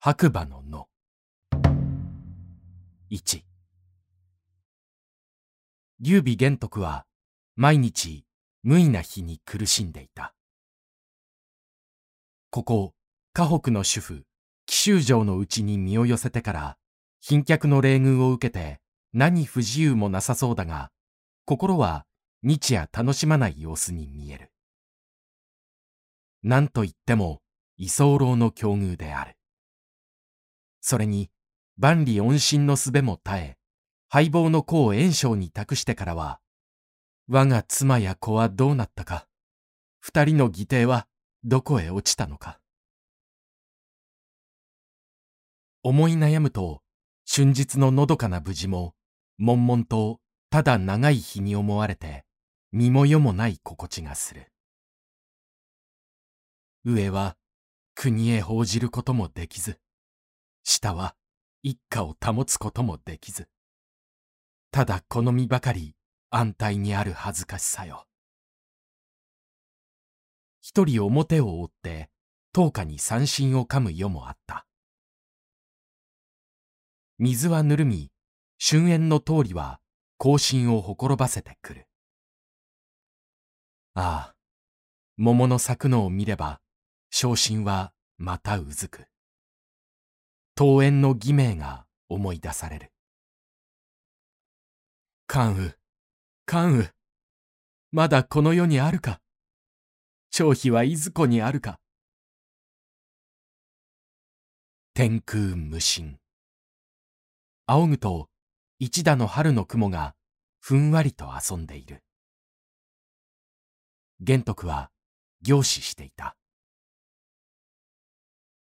白馬の野。1劉備玄徳は毎日無意な日に苦しんでいた。ここ、河北の主婦、紀州城のうちに身を寄せてから賓客の礼遇を受けて何不自由もなさそうだが、心は日夜楽しまない様子に見える。何と言っても居候の境遇である。それに万里恩心の術も絶え、敗亡の子を炎章に託してからは、我が妻や子はどうなったか、二人の義弟はどこへ落ちたのか。思い悩むと、春日ののどかな無事も、悶々とただ長い日に思われて、身も世もない心地がする。上は国へ報じることもできず、下は一家を保つこともできず、ただこの身ばかり安泰にある恥ずかしさよ。一人表を覆って、灯火に三振を噛む世もあった。水はぬるみ、春煙の通りは更新をほころばせてくる。ああ、桃の咲くのを見れば、昇進はまたうずく。桃園の義名が思い出される。関羽、関羽、まだこの世にあるか？張飛はいずこにあるか？天空無心。仰ぐと一打の春の雲がふんわりと遊んでいる。玄徳は凝視していた。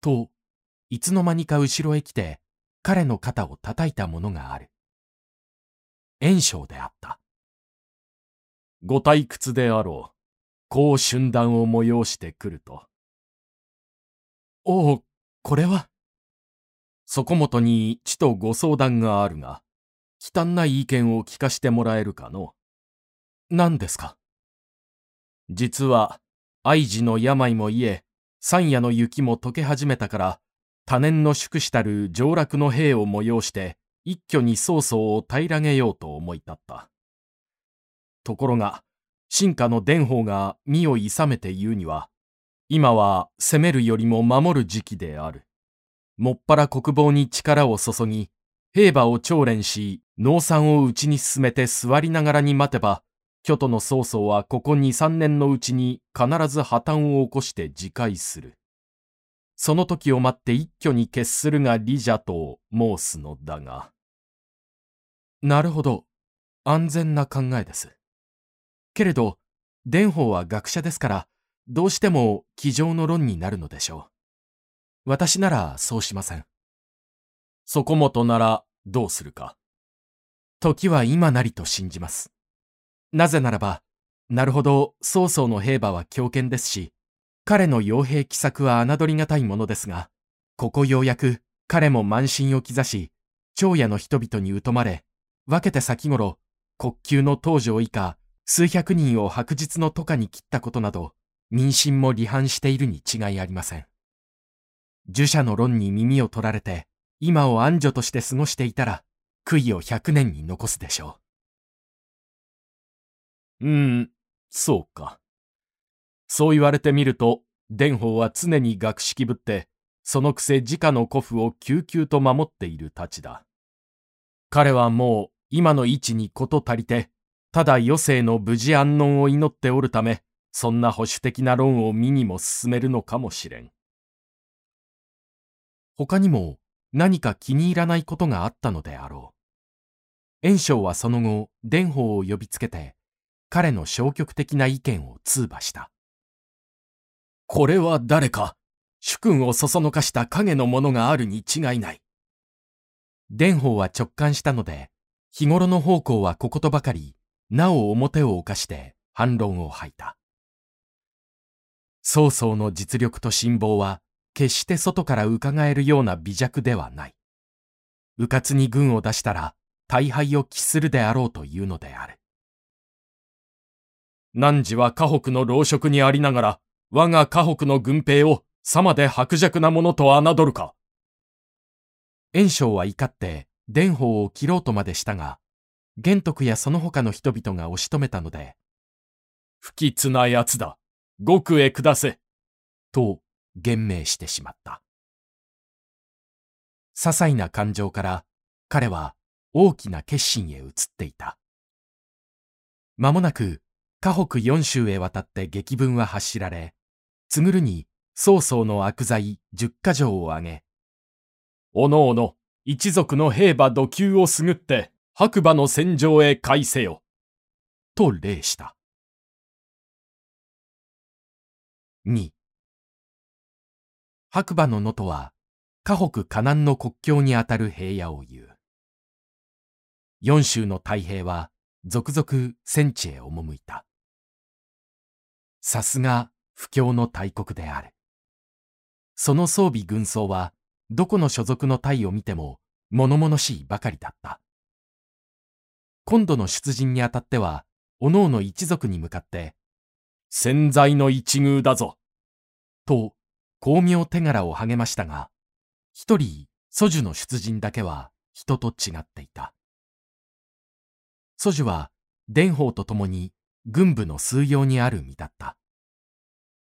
と、いつの間にか後ろへ来て彼の肩を叩いたものがある。炎章であった。ご退屈であろう。こう春談を催してくると。おお、これは。そこもとにちとご相談があるが、忌憚ない意見を聞かしてもらえるかの。何ですか？実は、愛知の病も癒え、山野の雪も溶け始めたから、多年の宿したる上洛の兵を催して、一挙に曹操を平らげようと思い立った。ところが、進化の伝法が身を勇めて言うには、今は攻めるよりも守る時期である。もっぱら国防に力を注ぎ、兵馬を調練し、農産を内に進めて座りながらに待てば、京都の曹操はここ二三年のうちに必ず破綻を起こして自戒する。その時を待って一挙に決するが利者と申すのだが。なるほど。安全な考えです。けれど、蓮舫は学者ですから、どうしても机上の論になるのでしょう。私ならそうしません。そこもとならどうするか。時は今なりと信じます。なぜならば、なるほど曹操の兵馬は強権ですし、彼の傭兵奇策は侮りがたいものですが、ここようやく彼も慢心を刻し、長夜の人々に疎まれ、分けて先頃、国級の東条以下、数百人を白日の都下に切ったことなど、民心も離反しているに違いありません。儒者の論に耳を取られて、今を安女として過ごしていたら、悔いを百年に残すでしょう。うーん、そうか。そう言われてみると、伝法は常に学識ぶって、そのくせ直の古府を救急と守っているたちだ。彼はもう今の位置にこと足りて、ただ余生の無事安穏を祈っておるため、そんな保守的な論を身にも進めるのかもしれん。他にも何か気に入らないことがあったのであろう。炎章はその後、伝法を呼びつけて、彼の消極的な意見を通話した。これは誰か、主君をそそのかした影のものがあるに違いない。伝法は直感したので、日頃の方向はこことばかり、なお表を犯して反論を吐いた。曹操の実力と辛抱は、決して外から伺えるような微弱ではない。迂闊に軍を出したら、大敗を期するであろうというのである。汝は河北の老職にありながら、我が河北の軍兵をさまで薄弱なものと侮るか。袁紹は怒って伝法を切ろうとまでしたが、玄徳やその他の人々が押し止めたので、不吉な奴だ。極へ下せ。と言命してしまった。些細な感情から彼は大きな決心へ移っていた。間もなく河北四州へ渡って激文は発しられ、つぐるに曹操の悪罪十箇条を挙げ、おのおの一族の兵馬土級をすぐって白馬の戦場へ返せよ。と令した。2白馬の野とは河北河南の国境にあたる平野を言う。四州の太平は続々戦地へ赴いた。さすが不況の大国である。その装備軍装はどこの所属の隊を見ても物々しいばかりだった。今度の出陣にあたっては、おのおの一族に向かって、潜在の一遇だぞ。と、巧妙手柄を励ましたが、一人、祖樹の出陣だけは人と違っていた。祖樹は、伝法と共に軍部の数用にある身だった。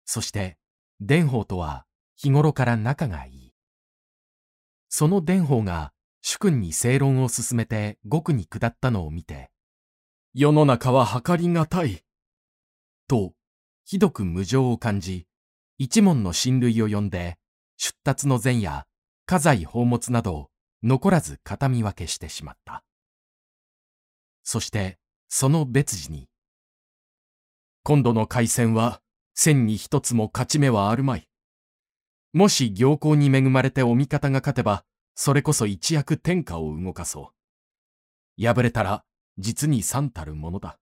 そして、伝法とは日頃から仲がいい。その伝法が主君に正論を進めて獄に下ったのを見て、世の中は計りがたい。と、ひどく無情を感じ、一門の親類を呼んで、出立の前夜、家財宝物など残らず形見分けしてしまった。そしてその別時に、今度の海戦は千に一つも勝ち目はあるまい。もし行幸に恵まれてお味方が勝てば、それこそ一躍天下を動かそう。敗れたら実に三たるものだ。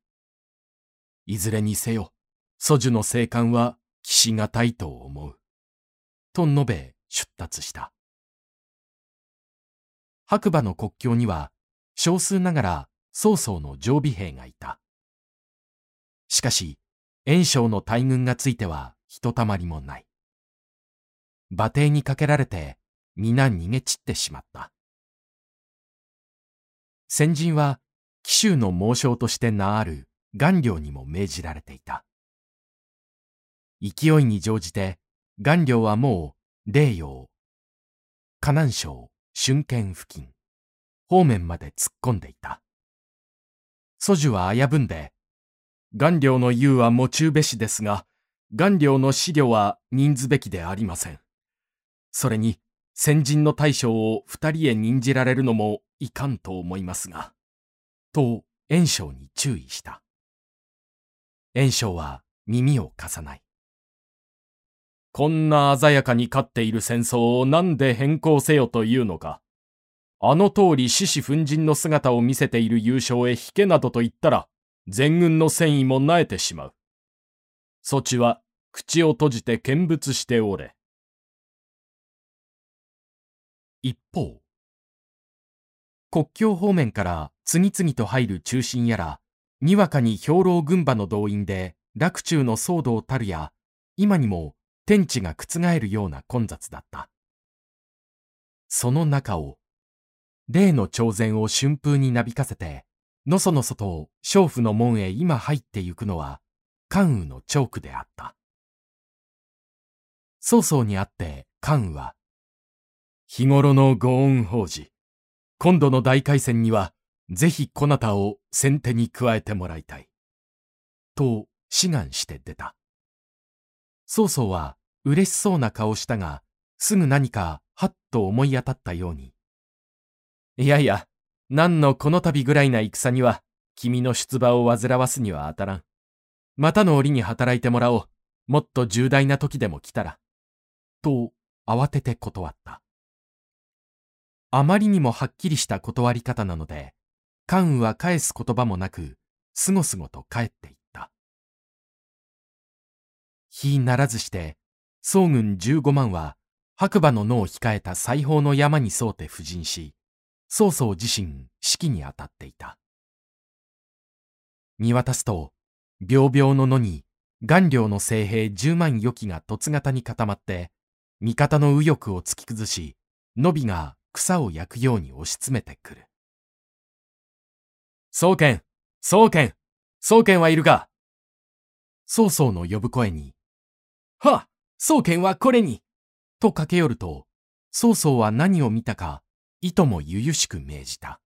いずれにせよ、祖樹の生還は騎しがたいと思う。と述べ出立した。白馬の国境には少数ながら曹操の常備兵がいた。しかし、袁紹の大軍がついてはひとたまりもない。馬蹄にかけられて皆逃げ散ってしまった。先人は紀州の猛将として名ある顔料にも命じられていた。勢いに乗じて顔料はもう霊陽、河南省春剣付近、方面まで突っ込んでいた。祖樹は危ぶんで、顔料の言うは持ちうべしですが、顔料の資料は任ずべきでありません。それに、先人の大将を二人へ任じられるのもいかんと思いますが。と、袁紹に注意した。袁紹は耳を貸さない。こんな鮮やかに勝っている戦争を何で変更せよというのか。あの通り獅子奮陣の姿を見せている優勝へ引けなどと言ったら、全軍の戦意も萎えてしまう。そちは口を閉じて見物しておれ。一方、国境方面から次々と入る中心やら、にわかに兵糧軍馬の動員で洛中の騒動たるや、今にも天地が覆るような混雑だった。その中を、例の朝前を春風になびかせて、のそのそと娼婦の門へ今入ってゆくのは、関羽のチョークであった。曹操にあって関羽は、日頃のご恩法事、今度の大海戦には、ぜひこなたを先手に加えてもらいたい。と志願して出た。曹操は嬉しそうな顔したが、すぐ何かはっと思い当たったように。いやいや、何のこの度ぐらいな戦には、君の出馬を煩わすには当たらん。またの折に働いてもらおう。もっと重大な時でも来たら。と、慌てて断った。あまりにもはっきりした断り方なので、関羽は返す言葉もなく、すごすごと帰っていった。日ならずして、総軍15万は白馬の野を控えた西方の山に沿うて布陣し、曹操自身指揮に当たっていた。見渡すと、病々の野に顔料の精兵10万余機が凸型に固まって、味方の右翼を突き崩し、野びが草を焼くように押し詰めてくる。宗剣宗剣宗剣はいるか？曹操の呼ぶ声に、はっ宗剣はこれにと駆け寄ると、曹操は何を見たか、いともゆゆしく命じた。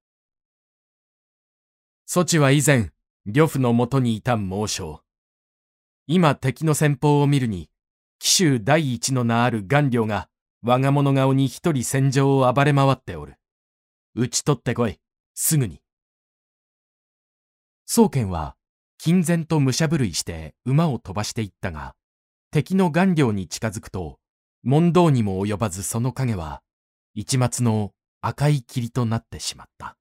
そちは以前、呂布のもとにいた猛将。今敵の先方を見るに、紀州第一の名ある顔料が、我が物顔に一人戦場を暴れ回っておる。討ち取ってこい、すぐに。宗剣は、金然と武者震いして馬を飛ばしていったが、敵の顔料に近づくと、問答にも及ばずその影は、一抹の赤い霧となってしまった。